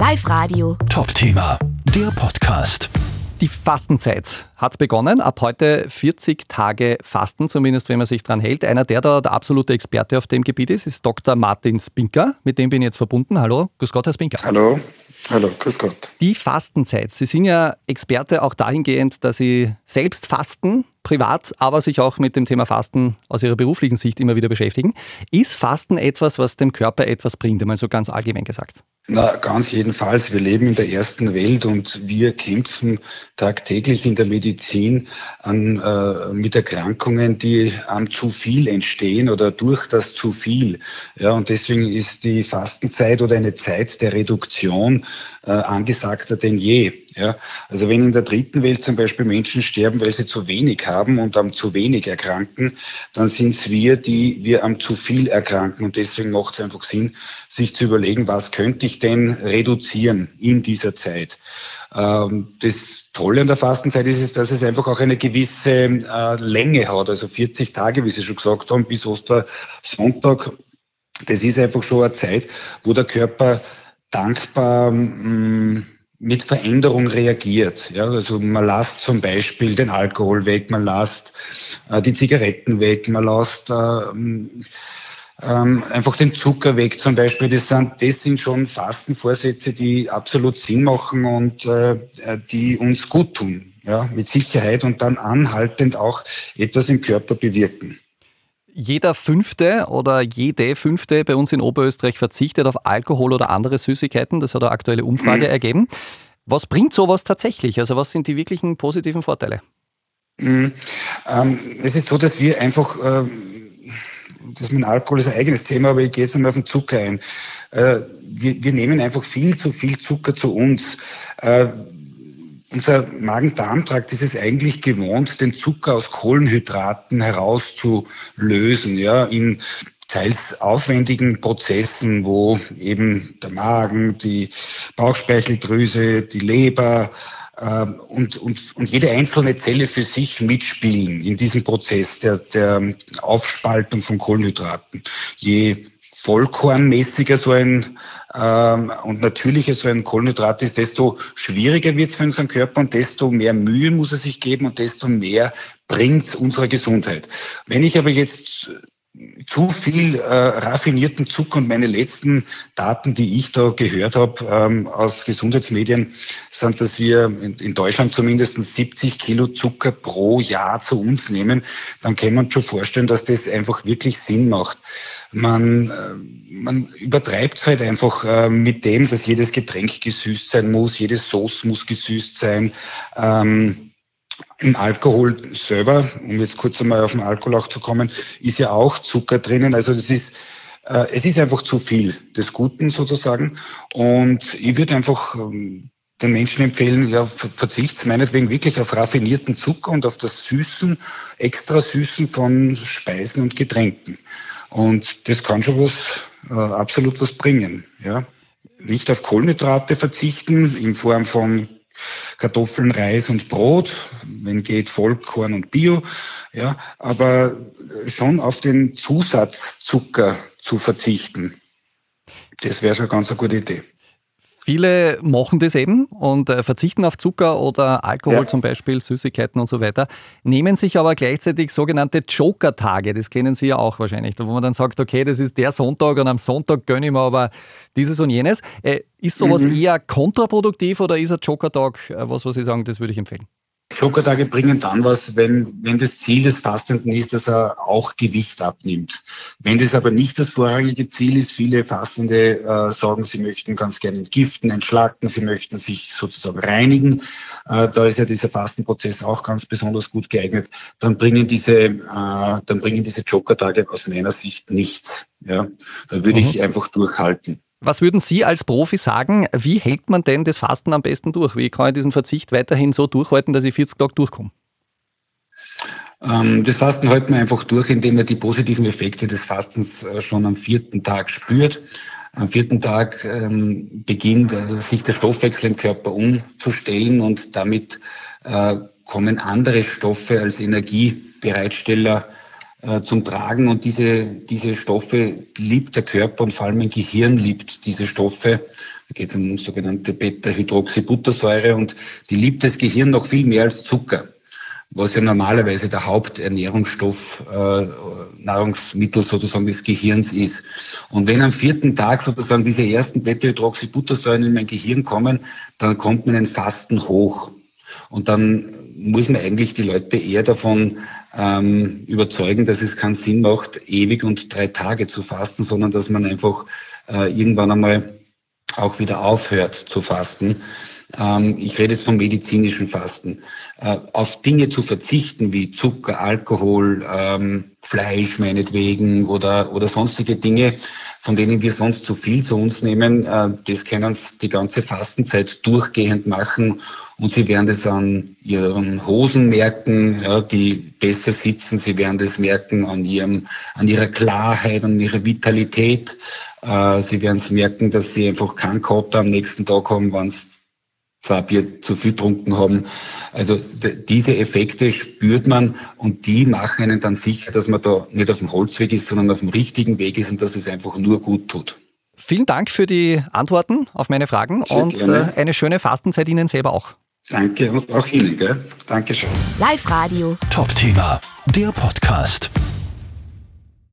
Live Radio. Top Thema, der Podcast. Die Fastenzeit hat begonnen. Ab heute 40 Tage Fasten, zumindest wenn man sich dran hält. Einer, der da der absolute Experte auf dem Gebiet ist, ist Dr. Martin Spinker. Mit dem bin ich jetzt verbunden. Hallo, grüß Gott, Herr Spinker. Hallo, hallo, grüß Gott. Die Fastenzeit. Sie sind ja Experte auch dahingehend, dass Sie selbst fasten, privat, aber sich auch mit dem Thema Fasten aus Ihrer beruflichen Sicht immer wieder beschäftigen. Ist Fasten etwas, was dem Körper etwas bringt, einmal so ganz allgemein gesagt? Na, ganz jedenfalls. Wir leben in der ersten Welt und wir kämpfen tagtäglich in der Medizin an, äh, mit Erkrankungen, die am zu viel entstehen oder durch das zu viel. Ja, und deswegen ist die Fastenzeit oder eine Zeit der Reduktion äh, angesagter denn je. Ja, also wenn in der dritten Welt zum Beispiel Menschen sterben, weil sie zu wenig haben und am zu wenig erkranken, dann sind es wir, die wir am zu viel erkranken. Und deswegen macht es einfach Sinn, sich zu überlegen, was könnte ich denn reduzieren in dieser Zeit. Ähm, das Tolle an der Fastenzeit ist, ist, dass es einfach auch eine gewisse äh, Länge hat, also 40 Tage, wie Sie schon gesagt haben, bis Ostersonntag. Das ist einfach schon eine Zeit, wo der Körper dankbar mm, mit Veränderung reagiert. Ja, also man lässt zum Beispiel den Alkohol weg, man lässt äh, die Zigaretten weg, man lässt äh, ähm, einfach den Zucker weg zum Beispiel. Das sind, das sind schon Fastenvorsätze, die absolut Sinn machen und äh, die uns gut tun, ja, mit Sicherheit und dann anhaltend auch etwas im Körper bewirken. Jeder Fünfte oder jede Fünfte bei uns in Oberösterreich verzichtet auf Alkohol oder andere Süßigkeiten. Das hat eine aktuelle Umfrage mhm. ergeben. Was bringt sowas tatsächlich? Also was sind die wirklichen positiven Vorteile? Mhm. Ähm, es ist so, dass wir einfach, ähm, das mit Alkohol ist ein eigenes Thema, aber ich gehe jetzt einmal auf den Zucker ein. Äh, wir, wir, nehmen einfach viel zu viel Zucker zu uns. Äh, unser Magen-Darm-Trakt ist es eigentlich gewohnt, den Zucker aus Kohlenhydraten herauszulösen, ja, in teils aufwendigen Prozessen, wo eben der Magen, die Bauchspeicheldrüse, die Leber und, und, und jede einzelne Zelle für sich mitspielen in diesem Prozess der, der Aufspaltung von Kohlenhydraten. Je vollkornmäßiger so ein ähm, und natürlicher so ein Kohlenhydrat ist, desto schwieriger wird es für unseren Körper und desto mehr Mühe muss er sich geben und desto mehr bringt es unserer Gesundheit. Wenn ich aber jetzt zu viel äh, raffinierten Zucker und meine letzten Daten, die ich da gehört habe ähm, aus Gesundheitsmedien, sind, dass wir in, in, Deutschland zumindest 70 Kilo Zucker pro Jahr zu uns nehmen, dann kann man schon vorstellen, dass das einfach wirklich Sinn macht. Man, äh, man übertreibt es halt einfach äh, mit dem, dass jedes Getränk gesüßt sein muss, jede Sauce muss gesüßt sein. Ähm, im Alkohol selber, um jetzt kurz einmal auf den Alkohol auch zu kommen, ist ja auch Zucker drinnen. Also das ist, äh, es ist einfach zu viel des Guten sozusagen. Und ich würde einfach ähm, den Menschen empfehlen, ja, verzicht meinetwegen wirklich auf raffinierten Zucker und auf das Süßen, extra Süßen von Speisen und Getränken. Und das kann schon was, äh, absolut was bringen, ja. Nicht auf Kohlenhydrate verzichten in Form von Kartoffeln, Reis und Brot, wenn geht Vollkorn und Bio, ja, aber schon auf den Zusatzzucker zu verzichten. Das wäre schon ganz eine gute Idee. Viele machen das eben und äh, verzichten auf Zucker oder Alkohol ja. zum Beispiel, Süßigkeiten und so weiter, nehmen sich aber gleichzeitig sogenannte Joker-Tage, das kennen Sie ja auch wahrscheinlich, wo man dann sagt, okay, das ist der Sonntag und am Sonntag gönne ich mir aber dieses und jenes. Äh, ist sowas mhm. eher kontraproduktiv oder ist ein Joker-Tag äh, was, was Sie sagen, das würde ich empfehlen? Jokertage bringen dann was, wenn, wenn das Ziel des Fastenden ist, dass er auch Gewicht abnimmt. Wenn das aber nicht das vorrangige Ziel ist, viele Fastende äh, sagen, sie möchten ganz gerne entgiften, entschlacken, sie möchten sich sozusagen reinigen. Äh, da ist ja dieser Fastenprozess auch ganz besonders gut geeignet. Dann bringen diese, äh, dann bringen diese Jokertage aus meiner Sicht nichts. Ja, da würde mhm. ich einfach durchhalten. Was würden Sie als Profi sagen, wie hält man denn das Fasten am besten durch? Wie kann ich diesen Verzicht weiterhin so durchhalten, dass ich 40 Tage durchkomme? Ähm, das Fasten hält man einfach durch, indem man die positiven Effekte des Fastens äh, schon am vierten Tag spürt. Am vierten Tag ähm, beginnt äh, sich der Stoffwechsel im Körper umzustellen und damit äh, kommen andere Stoffe als Energiebereitsteller äh, zum Tragen und diese, diese Stoffe liebt der Körper und vor allem mein Gehirn liebt diese Stoffe. Da geht es um sogenannte Beta-Hydroxybuttersäure und die liebt das Gehirn noch viel mehr als Zucker was ja normalerweise der Haupternährungsstoff, äh, Nahrungsmittel sozusagen des Gehirns ist. Und wenn am vierten Tag sozusagen diese ersten Beta-Hydroxybuttersäuren in mein Gehirn kommen, dann kommt man in Fasten hoch. Und dann muss man eigentlich die Leute eher davon ähm, überzeugen, dass es keinen Sinn macht, ewig und drei Tage zu fasten, sondern dass man einfach äh, irgendwann einmal auch wieder aufhört zu fasten. Ähm, ich rede jetzt vom medizinischen Fasten. Äh, auf Dinge zu verzichten wie Zucker, Alkohol, ähm, Fleisch meinetwegen oder, oder sonstige Dinge, von denen wir sonst zu viel zu uns nehmen, äh, das können sie die ganze Fastenzeit durchgehend machen und sie werden das an ihren Hosen merken, ja, die besser sitzen, sie werden das merken an ihrem, an ihrer Klarheit, an ihrer Vitalität. Äh, sie werden es merken, dass sie einfach keinen Kater am nächsten Tag haben, wenn sie zwei Bier zu viel getrunken haben. Also diese Effekte spürt man und die machen einen dann sicher, dass man da nicht auf dem Holzweg ist, sondern auf dem richtigen Weg ist und dass es einfach nur gut tut. Vielen Dank für die Antworten auf meine Fragen Sehr und gerne. Äh, eine schöne Fastenzeit Ihnen selber auch. Danke und auch Ihnen. Gell? Dankeschön. Live Radio. Top-Thema, der Podcast.